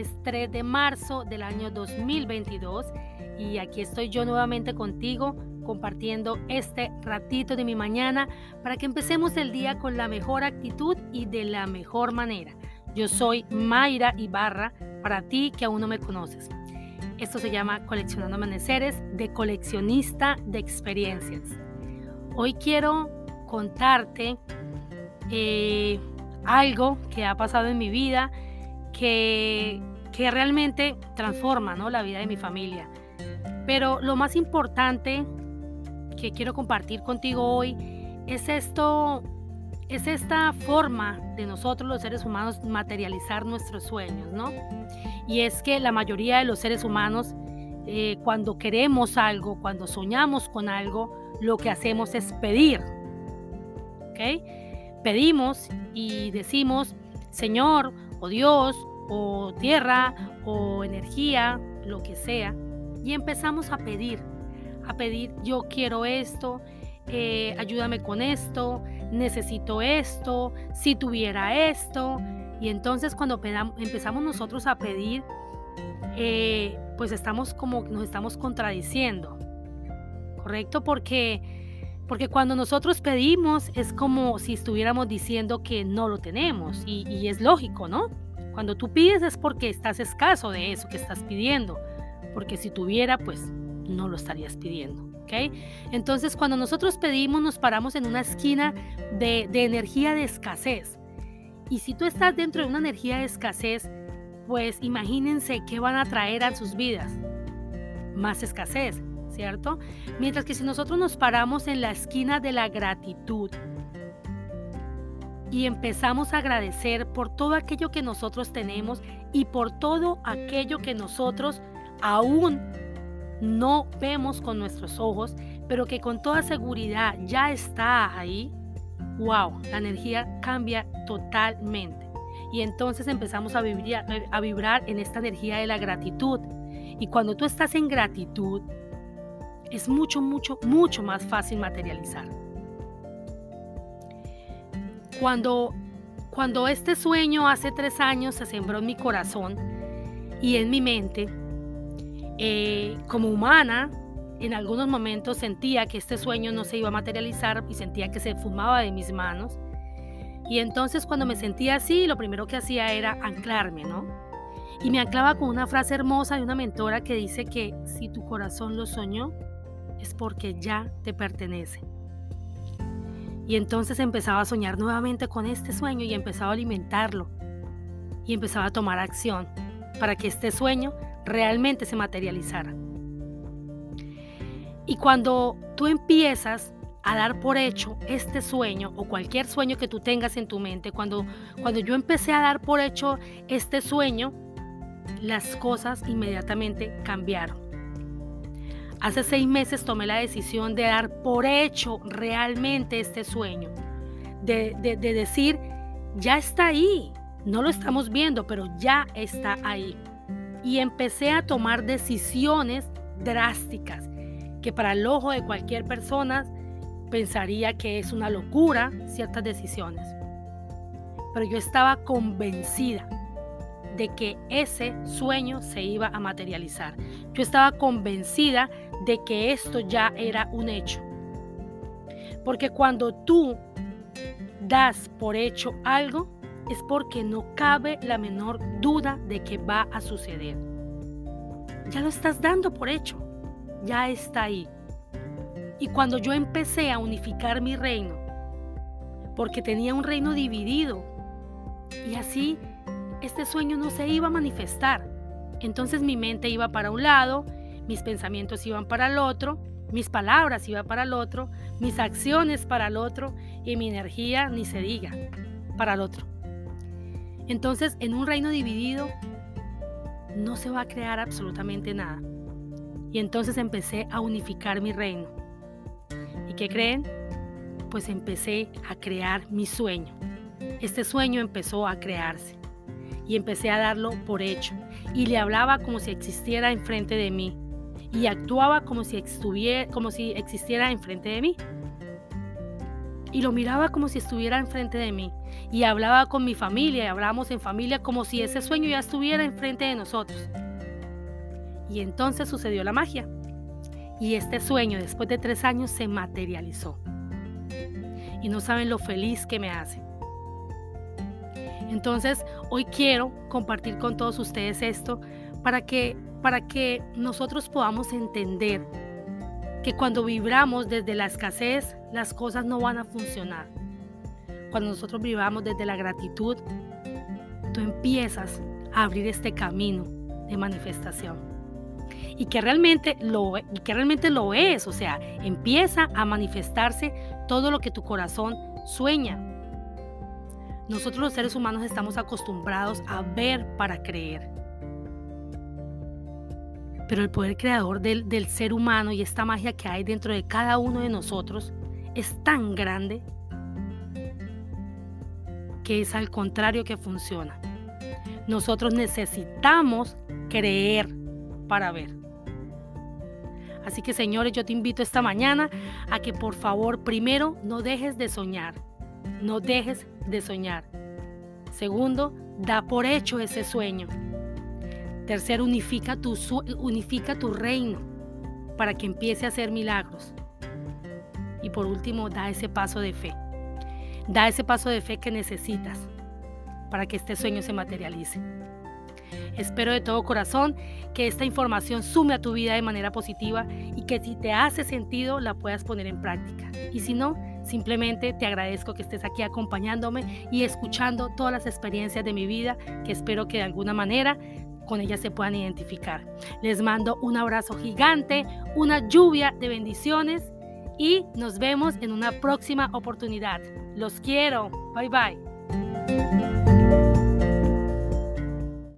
es 3 de marzo del año 2022 y aquí estoy yo nuevamente contigo compartiendo este ratito de mi mañana para que empecemos el día con la mejor actitud y de la mejor manera. Yo soy Mayra Ibarra, para ti que aún no me conoces. Esto se llama Coleccionando Amaneceres de coleccionista de experiencias. Hoy quiero contarte eh, algo que ha pasado en mi vida que, que realmente transforma ¿no? la vida de mi familia. Pero lo más importante que quiero compartir contigo hoy es esto, es esta forma de nosotros los seres humanos materializar nuestros sueños, ¿no? Y es que la mayoría de los seres humanos, eh, cuando queremos algo, cuando soñamos con algo, lo que hacemos es pedir, ¿ok? Pedimos y decimos, Señor, Dios, o tierra, o energía, lo que sea, y empezamos a pedir a pedir, yo quiero esto, eh, ayúdame con esto, necesito esto, si tuviera esto. Y entonces cuando empezamos nosotros a pedir, eh, pues estamos como nos estamos contradiciendo, ¿correcto? Porque, porque cuando nosotros pedimos es como si estuviéramos diciendo que no lo tenemos y, es lógico, ¿no? Cuando tú pides es porque estás escaso de eso que estás pidiendo, porque si tuviera, pues no lo estarías pidiendo. ¿ok? Entonces, cuando nosotros pedimos, nos paramos en una esquina de, de energía de escasez. Y si tú estás dentro de una energía de escasez, pues imagínense qué van a traer a sus vidas. Más escasez, ¿cierto? Mientras que si nosotros nos paramos en la esquina de la gratitud y empezamos a agradecer por todo aquello que nosotros tenemos y por todo aquello que nosotros aún no vemos con nuestros ojos, pero que con toda seguridad ya está ahí, wow, la energía cambia totalmente. Y entonces empezamos a vibrar, a vibrar en esta energía de la gratitud. Y cuando tú estás en gratitud, es mucho, mucho, mucho más fácil materializar. Cuando, cuando este sueño hace tres años se sembró en mi corazón y en mi mente, eh, como humana, en algunos momentos sentía que este sueño no se iba a materializar y sentía que se fumaba de mis manos. Y entonces cuando me sentía así, lo primero que hacía era anclarme, ¿no? Y me anclaba con una frase hermosa de una mentora que dice que si tu corazón lo soñó, es porque ya te pertenece. Y entonces empezaba a soñar nuevamente con este sueño y empezaba a alimentarlo. Y empezaba a tomar acción para que este sueño realmente se materializara. Y cuando tú empiezas a dar por hecho este sueño o cualquier sueño que tú tengas en tu mente, cuando, cuando yo empecé a dar por hecho este sueño, las cosas inmediatamente cambiaron. Hace seis meses tomé la decisión de dar por hecho realmente este sueño, de, de decir, ya está ahí, no lo estamos viendo, pero ya está ahí y empecé a tomar decisiones drásticas que para el ojo de cualquier persona pensaría que es una locura ciertas decisiones. Pero yo estaba convencida de que ese sueño se iba a materializar. Yo estaba convencida de que esto ya era un hecho. Porque cuando tú das por hecho algo, es porque no cabe la menor duda de que va a suceder. Ya lo estás dando por hecho, ya está ahí. Y cuando yo empecé a unificar mi reino, porque tenía un reino dividido, y así este sueño no se iba a manifestar. Entonces mi mente iba para un lado, mis pensamientos iban para el otro, mis palabras iban para el otro, mis acciones para el otro y mi energía, ni se diga, para el otro. Entonces, en un reino dividido, no se va a crear absolutamente nada. Y entonces empecé a unificar mi reino. ¿Y qué creen? Pues empecé a crear mi sueño. Este sueño empezó a crearse. Y empecé a darlo por hecho. Y le hablaba como si existiera enfrente de mí. Y actuaba como si, estuviera, como si existiera enfrente de mí. y lo miraba como si estuviera enfrente de mí. Y hablaba con mi familia, y hablábamos en familia como si ese sueño ya estuviera enfrente de nosotros. Y entonces sucedió la magia. Y este sueño, después de tres años, se materializó. Y no saben lo feliz que me hace. Entonces, hoy quiero compartir con todos ustedes esto para que, para que nosotros podamos entender que cuando vibramos desde la escasez, las cosas no van a funcionar. Cuando nosotros vibramos desde la gratitud, tú empiezas a abrir este camino de manifestación. Y que realmente lo, y que realmente lo es, o sea, empieza a manifestarse todo lo que tu corazón sueña. Nosotros los seres humanos estamos acostumbrados a ver para creer. Pero el poder creador del, del ser humano y esta magia que hay dentro de cada uno de nosotros es tan grande que es al contrario que funciona. Nosotros necesitamos creer para ver. Así que señores, yo te invito esta mañana a que por favor primero no dejes de soñar. No dejes de soñar. Segundo, da por hecho ese sueño. Tercero, unifica tu, unifica tu reino para que empiece a hacer milagros. Y por último, da ese paso de fe. Da ese paso de fe que necesitas para que este sueño se materialice. Espero de todo corazón que esta información sume a tu vida de manera positiva y que si te hace sentido la puedas poner en práctica. Y si no, simplemente te agradezco que estés aquí acompañándome y escuchando todas las experiencias de mi vida que espero que de alguna manera con ellas se puedan identificar. Les mando un abrazo gigante, una lluvia de bendiciones y nos vemos en una próxima oportunidad. Los quiero. Bye bye.